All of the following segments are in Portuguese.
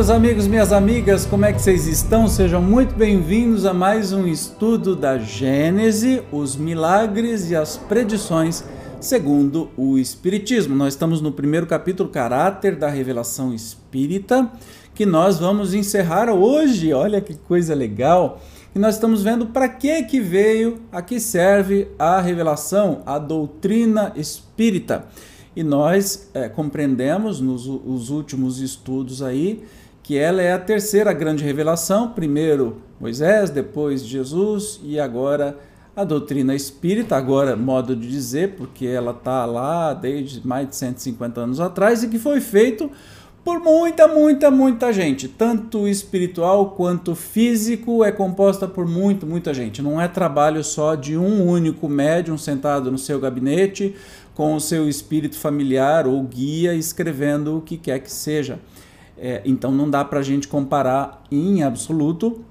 meus amigos, minhas amigas, como é que vocês estão? Sejam muito bem-vindos a mais um estudo da Gênese, os milagres e as predições segundo o Espiritismo. Nós estamos no primeiro capítulo, Caráter da Revelação Espírita, que nós vamos encerrar hoje. Olha que coisa legal! E nós estamos vendo para que que veio, a que serve a revelação, a doutrina espírita. E nós é, compreendemos nos os últimos estudos aí que ela é a terceira grande revelação, primeiro Moisés, depois Jesus e agora a doutrina espírita, agora modo de dizer, porque ela está lá desde mais de 150 anos atrás e que foi feito por muita, muita, muita gente, tanto espiritual quanto físico, é composta por muito, muita gente. Não é trabalho só de um único médium sentado no seu gabinete com o seu espírito familiar ou guia escrevendo o que quer que seja. É, então não dá para a gente comparar em absoluto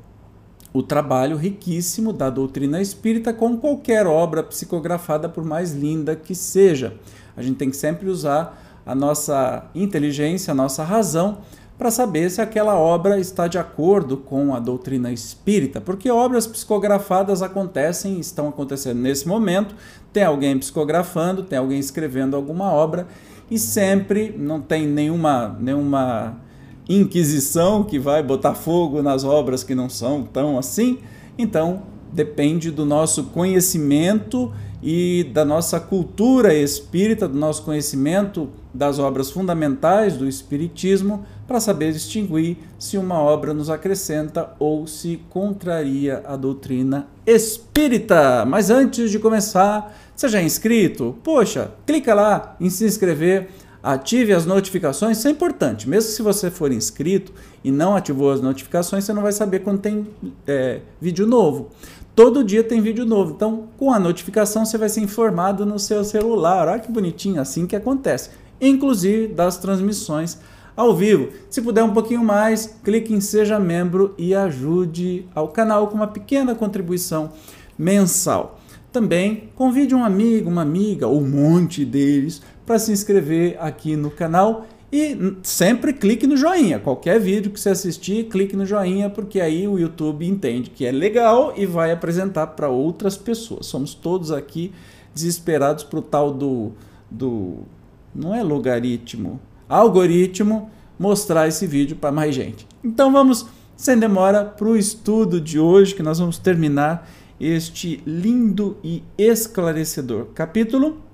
o trabalho riquíssimo da doutrina espírita com qualquer obra psicografada, por mais linda que seja. A gente tem que sempre usar a nossa inteligência, a nossa razão, para saber se aquela obra está de acordo com a doutrina espírita, porque obras psicografadas acontecem, estão acontecendo nesse momento, tem alguém psicografando, tem alguém escrevendo alguma obra e sempre não tem nenhuma nenhuma inquisição que vai botar fogo nas obras que não são tão assim. Então, depende do nosso conhecimento e da nossa cultura espírita, do nosso conhecimento das obras fundamentais do Espiritismo, para saber distinguir se uma obra nos acrescenta ou se contraria a doutrina espírita. Mas antes de começar, já é inscrito? Poxa, clica lá em se inscrever ative as notificações, isso é importante. Mesmo se você for inscrito e não ativou as notificações, você não vai saber quando tem é, vídeo novo. Todo dia tem vídeo novo. Então, com a notificação, você vai ser informado no seu celular. Olha que bonitinho, assim que acontece. Inclusive das transmissões ao vivo. Se puder um pouquinho mais, clique em Seja Membro e ajude ao canal com uma pequena contribuição mensal. Também convide um amigo, uma amiga, ou um monte deles para se inscrever aqui no canal e sempre clique no joinha. Qualquer vídeo que você assistir, clique no joinha, porque aí o YouTube entende que é legal e vai apresentar para outras pessoas. Somos todos aqui desesperados para o tal do, do. Não é logaritmo, algoritmo mostrar esse vídeo para mais gente. Então vamos, sem demora, para o estudo de hoje, que nós vamos terminar este lindo e esclarecedor capítulo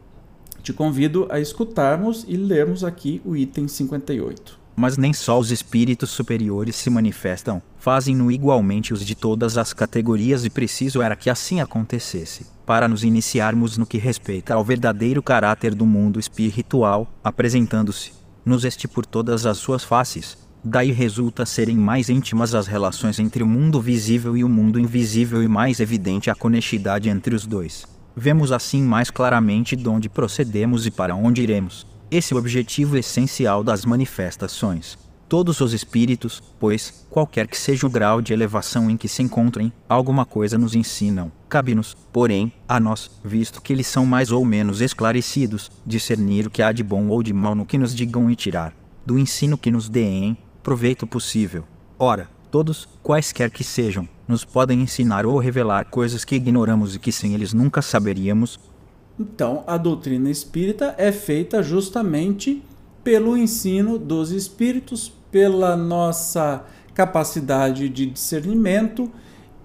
te convido a escutarmos e lermos aqui o item 58. Mas nem só os espíritos superiores se manifestam, fazem-no igualmente os de todas as categorias e preciso era que assim acontecesse, para nos iniciarmos no que respeita ao verdadeiro caráter do mundo espiritual, apresentando-se, nos este por todas as suas faces, Daí resulta serem mais íntimas as relações entre o mundo visível e o mundo invisível e mais evidente a conexidade entre os dois. Vemos assim mais claramente de onde procedemos e para onde iremos. Esse é o objetivo essencial das manifestações. Todos os espíritos, pois, qualquer que seja o grau de elevação em que se encontrem, alguma coisa nos ensinam. Cabe-nos, porém, a nós, visto que eles são mais ou menos esclarecidos, discernir o que há de bom ou de mal no que nos digam e tirar, do ensino que nos deem, proveito possível. Ora, todos, quaisquer que sejam, nos podem ensinar ou revelar coisas que ignoramos e que sem eles nunca saberíamos. Então, a doutrina espírita é feita justamente pelo ensino dos espíritos, pela nossa capacidade de discernimento,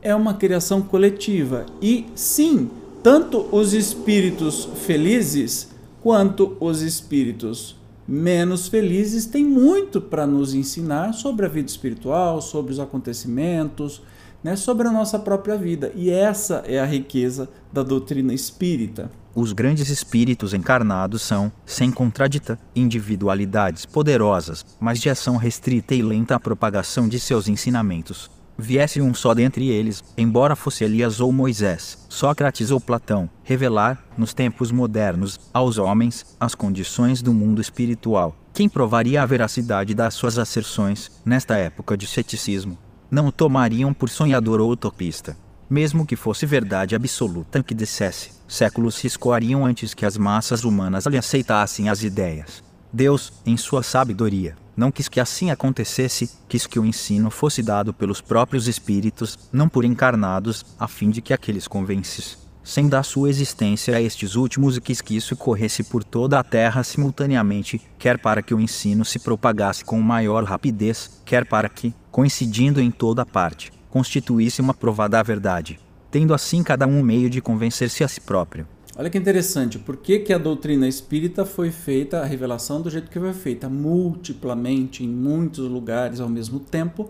é uma criação coletiva. E sim, tanto os espíritos felizes quanto os espíritos menos felizes têm muito para nos ensinar sobre a vida espiritual, sobre os acontecimentos, né, sobre a nossa própria vida. E essa é a riqueza da doutrina espírita. Os grandes espíritos encarnados são, sem contradita, individualidades poderosas, mas de ação restrita e lenta à propagação de seus ensinamentos. Viesse um só dentre eles, embora fosse Elias ou Moisés, Sócrates ou Platão, revelar, nos tempos modernos, aos homens, as condições do mundo espiritual. Quem provaria a veracidade das suas asserções, nesta época de ceticismo? Não o tomariam por sonhador ou utopista. Mesmo que fosse verdade absoluta que dissesse, séculos se escoariam antes que as massas humanas lhe aceitassem as ideias. Deus, em sua sabedoria, não quis que assim acontecesse, quis que o ensino fosse dado pelos próprios espíritos, não por encarnados, a fim de que aqueles convences sem dar sua existência a estes últimos e quis que isso corresse por toda a terra simultaneamente, quer para que o ensino se propagasse com maior rapidez, quer para que, coincidindo em toda parte, constituísse uma prova da verdade, tendo assim cada um um meio de convencer-se a si próprio. Olha que interessante, por que, que a doutrina espírita foi feita, a revelação do jeito que foi feita, multiplamente, em muitos lugares ao mesmo tempo?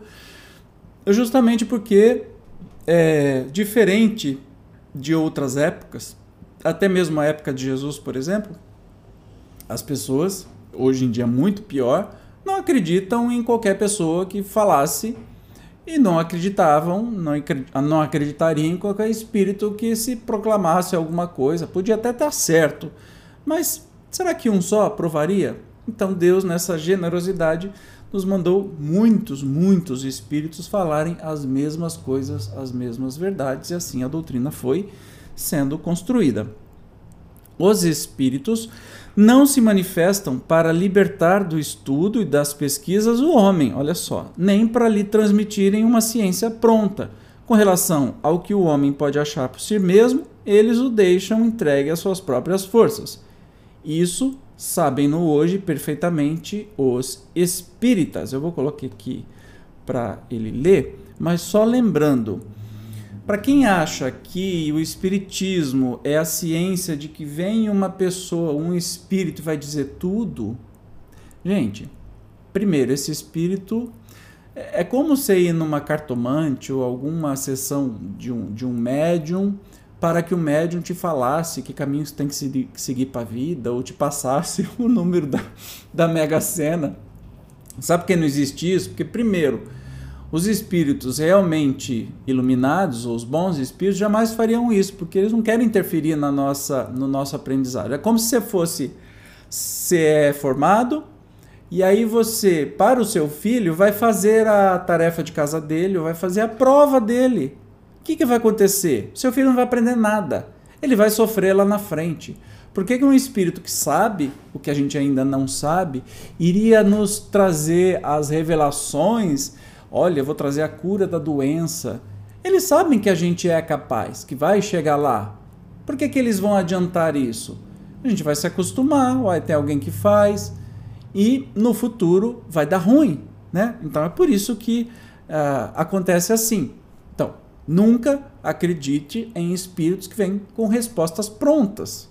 Justamente porque é diferente de outras épocas, até mesmo a época de Jesus, por exemplo, as pessoas, hoje em dia muito pior, não acreditam em qualquer pessoa que falasse e não acreditavam, não, acreditariam em qualquer espírito que se proclamasse alguma coisa. Podia até estar certo, mas será que um só aprovaria? Então Deus, nessa generosidade, nos mandou muitos, muitos espíritos falarem as mesmas coisas, as mesmas verdades, e assim a doutrina foi sendo construída. Os espíritos não se manifestam para libertar do estudo e das pesquisas o homem, olha só, nem para lhe transmitirem uma ciência pronta. Com relação ao que o homem pode achar por si mesmo, eles o deixam entregue às suas próprias forças. Isso sabem-no hoje perfeitamente os espíritas. Eu vou colocar aqui para ele ler, mas só lembrando. Para quem acha que o espiritismo é a ciência de que vem uma pessoa, um espírito vai dizer tudo, gente, primeiro esse espírito é, é como você ir numa cartomante ou alguma sessão de um, de um médium para que o médium te falasse que caminhos tem que seguir para a vida ou te passasse o número da, da Mega Sena. Sabe por que não existe isso? Porque, primeiro, os espíritos realmente iluminados, ou os bons espíritos, jamais fariam isso, porque eles não querem interferir na nossa, no nosso aprendizado. É como se você fosse ser é formado e aí você, para o seu filho, vai fazer a tarefa de casa dele, vai fazer a prova dele. Que, que vai acontecer? Seu filho não vai aprender nada. Ele vai sofrer lá na frente. Por que, que um espírito que sabe o que a gente ainda não sabe iria nos trazer as revelações? Olha, eu vou trazer a cura da doença. Eles sabem que a gente é capaz, que vai chegar lá. Por que, que eles vão adiantar isso? A gente vai se acostumar, vai ter alguém que faz e no futuro vai dar ruim, né? Então é por isso que uh, acontece assim. Nunca acredite em espíritos que vêm com respostas prontas.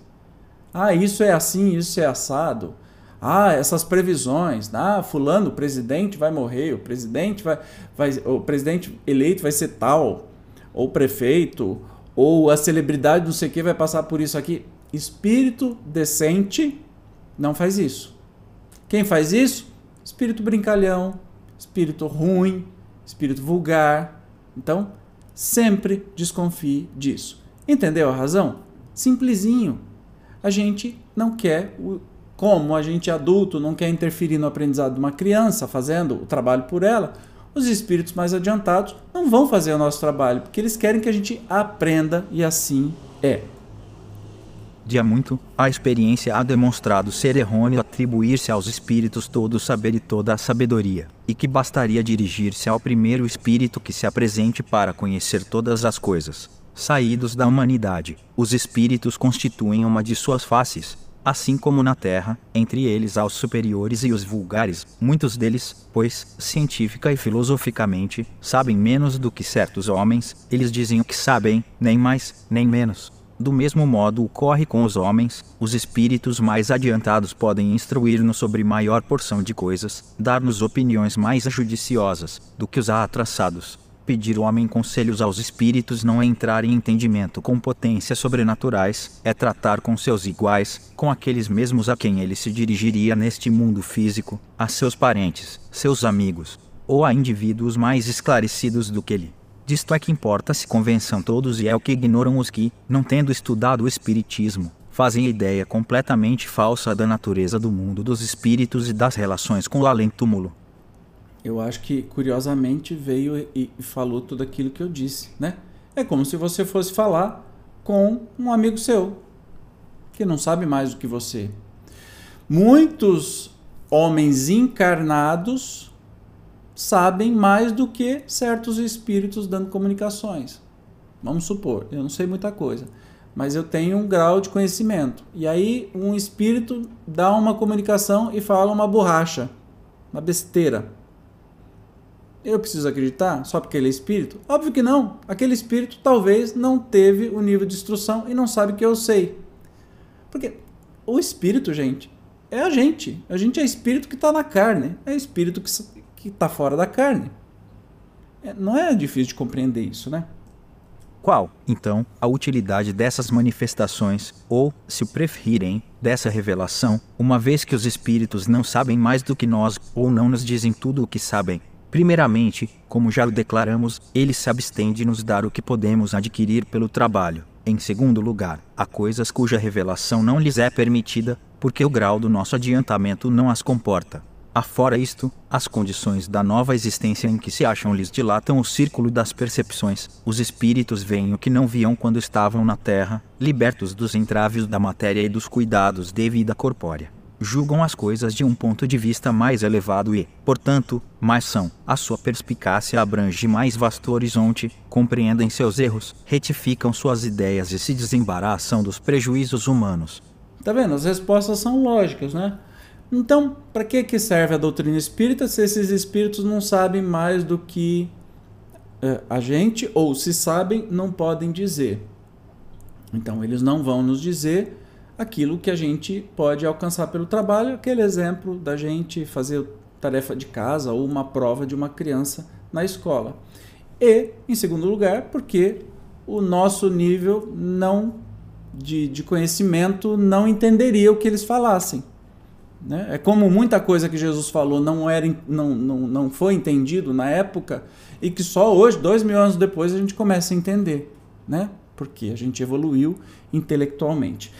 Ah, isso é assim, isso é assado. Ah, essas previsões. Ah, fulano, o presidente vai morrer, o presidente vai, vai o presidente eleito vai ser tal, ou prefeito, ou a celebridade não sei o que vai passar por isso aqui. Espírito decente não faz isso. Quem faz isso? Espírito brincalhão, espírito ruim, espírito vulgar. Então, Sempre desconfie disso. Entendeu a razão? Simplesinho. A gente não quer, como a gente adulto não quer interferir no aprendizado de uma criança fazendo o trabalho por ela, os espíritos mais adiantados não vão fazer o nosso trabalho, porque eles querem que a gente aprenda e assim é muito, a experiência há demonstrado ser errôneo atribuir-se aos espíritos todo o saber e toda a sabedoria, e que bastaria dirigir-se ao primeiro espírito que se apresente para conhecer todas as coisas. Saídos da humanidade, os espíritos constituem uma de suas faces, assim como na Terra, entre eles há os superiores e os vulgares, muitos deles, pois, científica e filosoficamente, sabem menos do que certos homens, eles dizem o que sabem, nem mais, nem menos. Do mesmo modo ocorre com os homens, os espíritos mais adiantados podem instruir-nos sobre maior porção de coisas, dar-nos opiniões mais judiciosas do que os atrasados. Pedir o homem conselhos aos espíritos não é entrar em entendimento com potências sobrenaturais, é tratar com seus iguais, com aqueles mesmos a quem ele se dirigiria neste mundo físico, a seus parentes, seus amigos, ou a indivíduos mais esclarecidos do que ele. Disto é que importa se convençam todos e é o que ignoram os que, não tendo estudado o Espiritismo, fazem ideia completamente falsa da natureza do mundo dos espíritos e das relações com o além-túmulo. Eu acho que, curiosamente, veio e falou tudo aquilo que eu disse, né? É como se você fosse falar com um amigo seu, que não sabe mais do que você. Muitos homens encarnados sabem mais do que certos espíritos dando comunicações. Vamos supor, eu não sei muita coisa, mas eu tenho um grau de conhecimento. E aí um espírito dá uma comunicação e fala uma borracha, uma besteira. Eu preciso acreditar só porque ele é espírito? Óbvio que não. Aquele espírito talvez não teve o nível de instrução e não sabe que eu sei. Porque o espírito, gente, é a gente. A gente é espírito que está na carne. É espírito que está fora da carne. É, não é difícil de compreender isso, né? Qual, então, a utilidade dessas manifestações, ou, se preferirem, dessa revelação, uma vez que os espíritos não sabem mais do que nós ou não nos dizem tudo o que sabem? Primeiramente, como já o declaramos, ele se abstém de nos dar o que podemos adquirir pelo trabalho. Em segundo lugar, há coisas cuja revelação não lhes é permitida, porque o grau do nosso adiantamento não as comporta. Afora isto, as condições da nova existência em que se acham lhes dilatam o círculo das percepções. Os espíritos veem o que não viam quando estavam na Terra, libertos dos entraves da matéria e dos cuidados de vida corpórea julgam as coisas de um ponto de vista mais elevado e, portanto, mais são. A sua perspicácia abrange mais vasto horizonte, compreendem seus erros, retificam suas ideias e se desembaraçam dos prejuízos humanos. Tá vendo? As respostas são lógicas, né? Então, para que, que serve a doutrina espírita se esses espíritos não sabem mais do que é, a gente, ou se sabem, não podem dizer? Então, eles não vão nos dizer aquilo que a gente pode alcançar pelo trabalho, aquele exemplo da gente fazer tarefa de casa ou uma prova de uma criança na escola. E, em segundo lugar, porque o nosso nível não de, de conhecimento não entenderia o que eles falassem. Né? É como muita coisa que Jesus falou não, era, não, não, não foi entendido na época e que só hoje, dois mil anos depois, a gente começa a entender. Né? Porque a gente evoluiu intelectualmente.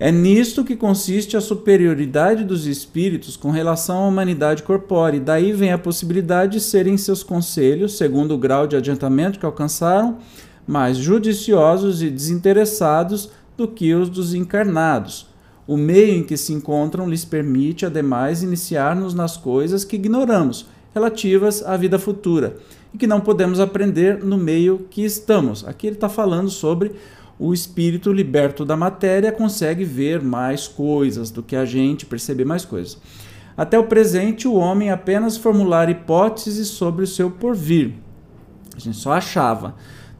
É nisto que consiste a superioridade dos espíritos com relação à humanidade corpórea. Daí vem a possibilidade de serem seus conselhos, segundo o grau de adiantamento que alcançaram, mais judiciosos e desinteressados do que os dos encarnados. O meio em que se encontram lhes permite, ademais, iniciar-nos nas coisas que ignoramos, relativas à vida futura, e que não podemos aprender no meio que estamos. Aqui ele está falando sobre o espírito liberto da matéria consegue ver mais coisas do que a gente, perceber mais coisas. Até o presente, o homem apenas formular hipóteses sobre o seu porvir. A gente só achava.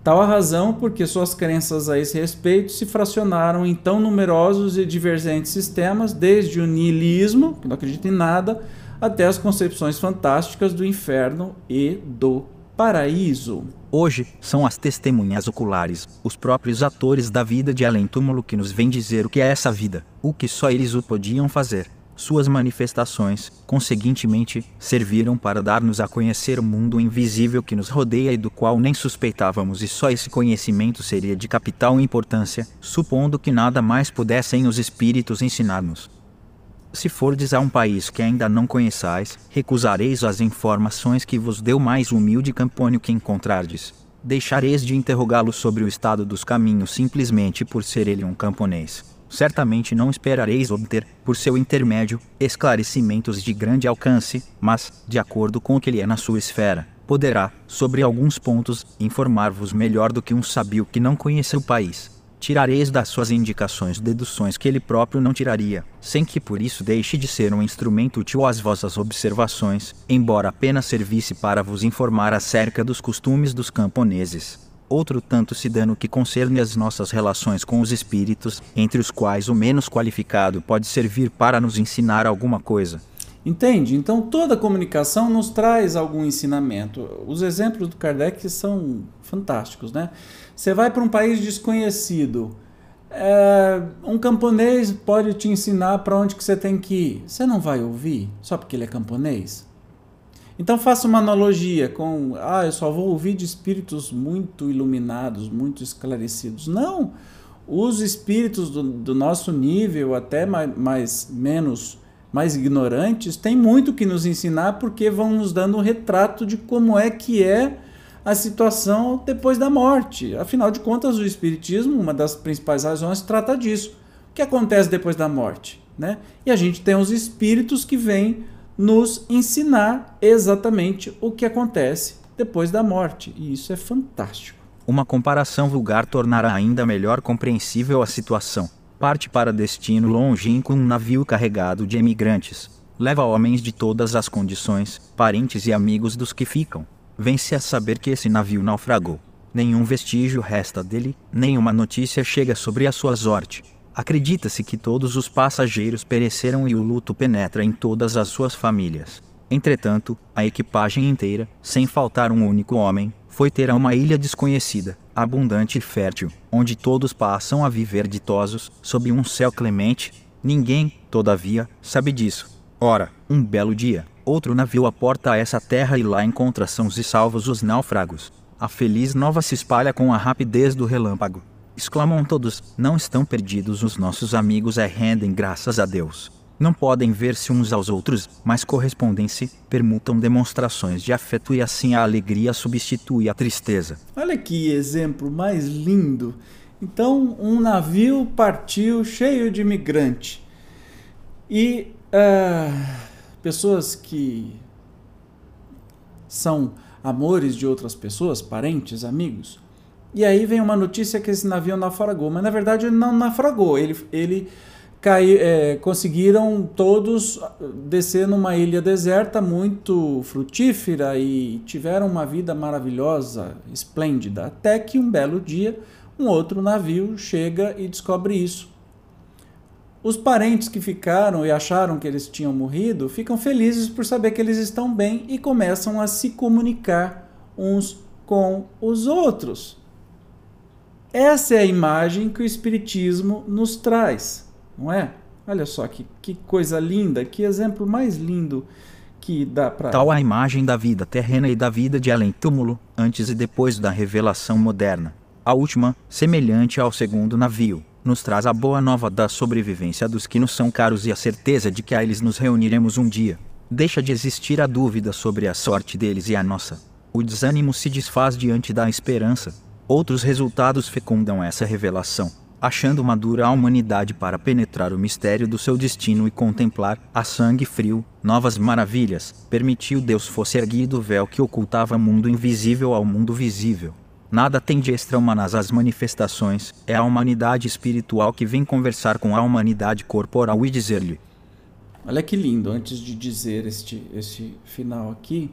Tal a razão porque suas crenças a esse respeito se fracionaram em tão numerosos e divergentes sistemas, desde o niilismo, que não acredita em nada, até as concepções fantásticas do inferno e do paraíso. Hoje, são as testemunhas oculares, os próprios atores da vida de além-túmulo que nos vêm dizer o que é essa vida, o que só eles o podiam fazer. Suas manifestações, conseguintemente, serviram para dar-nos a conhecer o mundo invisível que nos rodeia e do qual nem suspeitávamos, e só esse conhecimento seria de capital importância, supondo que nada mais pudessem os espíritos ensinar-nos. Se fordes a um país que ainda não conheçais, recusareis as informações que vos deu mais humilde Campônio que encontrardes. Deixareis de interrogá-lo sobre o estado dos caminhos simplesmente por ser ele um camponês. Certamente não esperareis obter, por seu intermédio, esclarecimentos de grande alcance, mas, de acordo com o que ele é na sua esfera, poderá, sobre alguns pontos, informar-vos melhor do que um sabio que não conhece o país tirareis das suas indicações deduções que ele próprio não tiraria, sem que por isso deixe de ser um instrumento útil às vossas observações, embora apenas servisse para vos informar acerca dos costumes dos camponeses. Outro tanto se dá no que concerne as nossas relações com os espíritos, entre os quais o menos qualificado pode servir para nos ensinar alguma coisa. Entende? Então toda comunicação nos traz algum ensinamento. Os exemplos do Kardec são fantásticos, né? Você vai para um país desconhecido, é, um camponês pode te ensinar para onde que você tem que ir. Você não vai ouvir só porque ele é camponês? Então faça uma analogia com, ah, eu só vou ouvir de espíritos muito iluminados, muito esclarecidos. Não, os espíritos do, do nosso nível, até mais, mais menos mais ignorantes, têm muito que nos ensinar porque vão nos dando um retrato de como é que é a situação depois da morte. Afinal de contas, o Espiritismo, uma das principais razões, trata disso. O que acontece depois da morte? Né? E a gente tem os espíritos que vêm nos ensinar exatamente o que acontece depois da morte. E isso é fantástico. Uma comparação vulgar tornará ainda melhor compreensível a situação. Parte para destino longínquo um navio carregado de emigrantes. Leva homens de todas as condições, parentes e amigos dos que ficam. Vence a saber que esse navio naufragou. Nenhum vestígio resta dele, nenhuma notícia chega sobre a sua sorte. Acredita-se que todos os passageiros pereceram e o luto penetra em todas as suas famílias. Entretanto, a equipagem inteira, sem faltar um único homem, foi ter a uma ilha desconhecida, abundante e fértil, onde todos passam a viver ditosos, sob um céu clemente. Ninguém, todavia, sabe disso. Ora, um belo dia, outro navio aporta a essa terra e lá encontra sãos e salvos os náufragos. A feliz nova se espalha com a rapidez do relâmpago. Exclamam todos: Não estão perdidos os nossos amigos, é rendem graças a Deus. Não podem ver-se uns aos outros, mas correspondem-se, permutam demonstrações de afeto e assim a alegria substitui a tristeza. Olha que exemplo mais lindo! Então, um navio partiu cheio de imigrante e uh, pessoas que são amores de outras pessoas, parentes, amigos, e aí vem uma notícia que esse navio naufragou, mas na verdade ele não naufragou, ele, ele caiu, é, conseguiram todos descer numa ilha deserta muito frutífera e tiveram uma vida maravilhosa, esplêndida, até que um belo dia um outro navio chega e descobre isso. Os parentes que ficaram e acharam que eles tinham morrido ficam felizes por saber que eles estão bem e começam a se comunicar uns com os outros. Essa é a imagem que o Espiritismo nos traz, não é? Olha só que, que coisa linda, que exemplo mais lindo que dá para. Tal a imagem da vida terrena e da vida de além-túmulo, antes e depois da revelação moderna. A última, semelhante ao segundo navio, nos traz a boa nova da sobrevivência dos que nos são caros e a certeza de que a eles nos reuniremos um dia. Deixa de existir a dúvida sobre a sorte deles e a nossa. O desânimo se desfaz diante da esperança, Outros resultados fecundam essa revelação, achando madura a humanidade para penetrar o mistério do seu destino e contemplar, a sangue frio, novas maravilhas, permitiu Deus fosse erguido o véu que ocultava o mundo invisível ao mundo visível. Nada tem de extra-humanas as manifestações, é a humanidade espiritual que vem conversar com a humanidade corporal e dizer-lhe. Olha que lindo, antes de dizer este, este final aqui,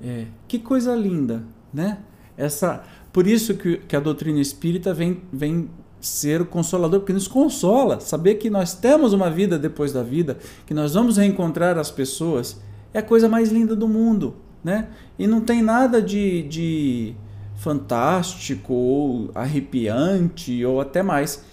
é, que coisa linda, né? Essa por isso que, que a doutrina espírita vem, vem ser o consolador, porque nos consola. Saber que nós temos uma vida depois da vida, que nós vamos reencontrar as pessoas, é a coisa mais linda do mundo. Né? E não tem nada de, de fantástico ou arrepiante ou até mais.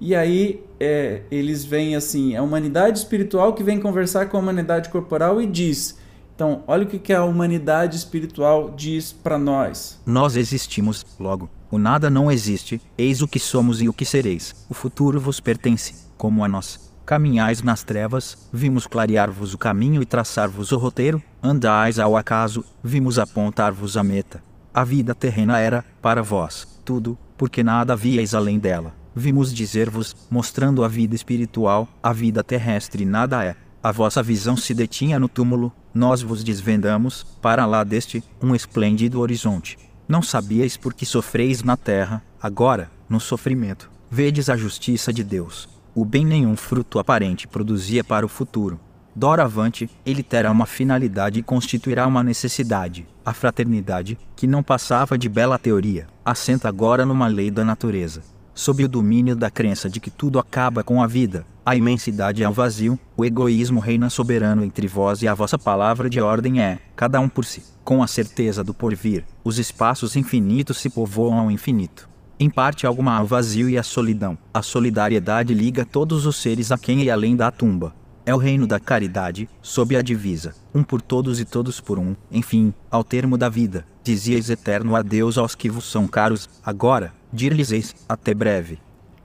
E aí é, eles vêm assim, a humanidade espiritual que vem conversar com a humanidade corporal e diz: então, olha o que a humanidade espiritual diz para nós. Nós existimos, logo, o nada não existe, eis o que somos e o que sereis. O futuro vos pertence, como a nós. Caminhais nas trevas, vimos clarear-vos o caminho e traçar-vos o roteiro, andais ao acaso, vimos apontar-vos a meta. A vida terrena era, para vós, tudo, porque nada havíeis além dela. Vimos dizer-vos, mostrando a vida espiritual, a vida terrestre nada é. A vossa visão se detinha no túmulo, nós vos desvendamos, para lá deste, um esplêndido horizonte. Não sabíeis por que sofreis na terra, agora, no sofrimento, vedes a justiça de Deus. O bem nenhum fruto aparente produzia para o futuro. Doravante, ele terá uma finalidade e constituirá uma necessidade. A fraternidade, que não passava de bela teoria, assenta agora numa lei da natureza sob o domínio da crença de que tudo acaba com a vida, a imensidade é o vazio, o egoísmo reina soberano entre vós e a vossa palavra de ordem é, cada um por si. Com a certeza do porvir, os espaços infinitos se povoam ao infinito. Em parte alguma ao vazio e à solidão. A solidariedade liga todos os seres a quem e além da tumba. É o reino da caridade, sob a divisa, um por todos e todos por um. Enfim, ao termo da vida, dizieis eterno adeus aos que vos são caros, agora, dir-lhes até breve.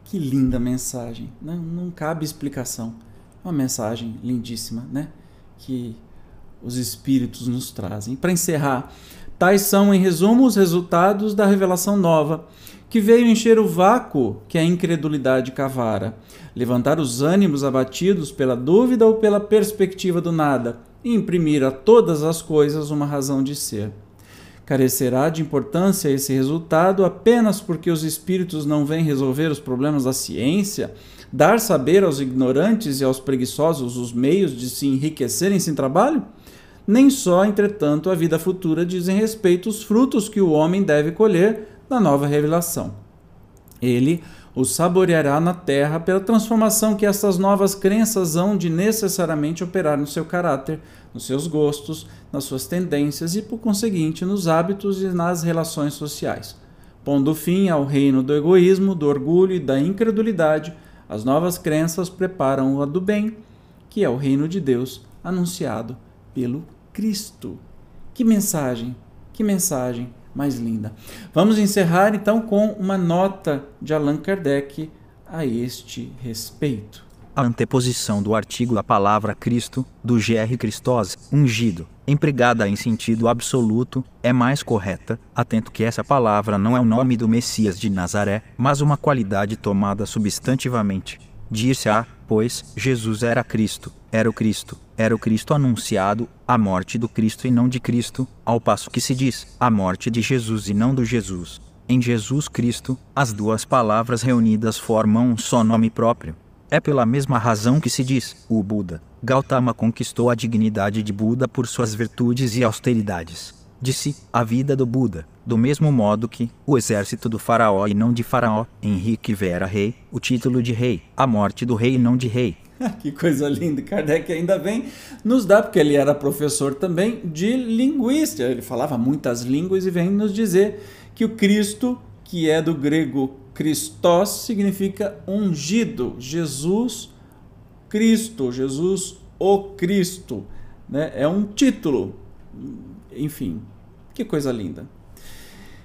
Que linda mensagem. Não, não cabe explicação. Uma mensagem lindíssima, né? Que os espíritos nos trazem. Para encerrar, tais são, em resumo, os resultados da revelação nova, que veio encher o vácuo que a incredulidade cavara, levantar os ânimos abatidos pela dúvida ou pela perspectiva do nada, e imprimir a todas as coisas uma razão de ser. Carecerá de importância esse resultado apenas porque os espíritos não vêm resolver os problemas da ciência, dar saber aos ignorantes e aos preguiçosos os meios de se enriquecerem sem trabalho? Nem só, entretanto, a vida futura dizem respeito os frutos que o homem deve colher na nova revelação. Ele o saboreará na terra pela transformação que estas novas crenças hão de necessariamente operar no seu caráter, nos seus gostos, nas suas tendências e, por conseguinte, nos hábitos e nas relações sociais. Pondo fim ao reino do egoísmo, do orgulho e da incredulidade, as novas crenças preparam o do bem, que é o reino de Deus anunciado pelo Cristo. Que mensagem, que mensagem mais linda. Vamos encerrar então com uma nota de Allan Kardec a este respeito. A anteposição do artigo à palavra Cristo, do G.R. Christos, ungido, empregada em sentido absoluto, é mais correta, atento que essa palavra não é o nome do Messias de Nazaré, mas uma qualidade tomada substantivamente. Dir-se-á, pois, Jesus era Cristo, era o Cristo, era o Cristo anunciado, a morte do Cristo e não de Cristo, ao passo que se diz, a morte de Jesus e não do Jesus. Em Jesus Cristo, as duas palavras reunidas formam um só nome próprio. É pela mesma razão que se diz, o Buda. Gautama conquistou a dignidade de Buda por suas virtudes e austeridades. Disse, a vida do Buda, do mesmo modo que o exército do faraó e não de faraó, Henrique Vera rei, o título de rei, a morte do rei e não de rei. que coisa linda! Kardec ainda vem nos dá, porque ele era professor também de linguística, ele falava muitas línguas e vem nos dizer que o Cristo, que é do grego Christos, significa ungido, Jesus Cristo, Jesus o Cristo, né? É um título, enfim, que coisa linda.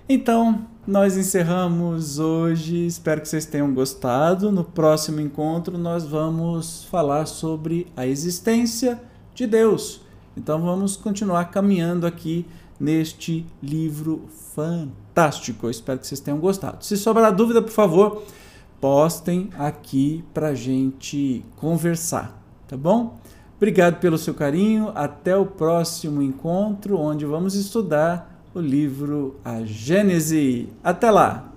Então, nós encerramos hoje. Espero que vocês tenham gostado. No próximo encontro, nós vamos falar sobre a existência de Deus. Então, vamos continuar caminhando aqui neste livro fantástico. Eu espero que vocês tenham gostado. Se sobrar dúvida, por favor, postem aqui para gente conversar, tá bom? Obrigado pelo seu carinho. Até o próximo encontro, onde vamos estudar o livro A Gênese. Até lá!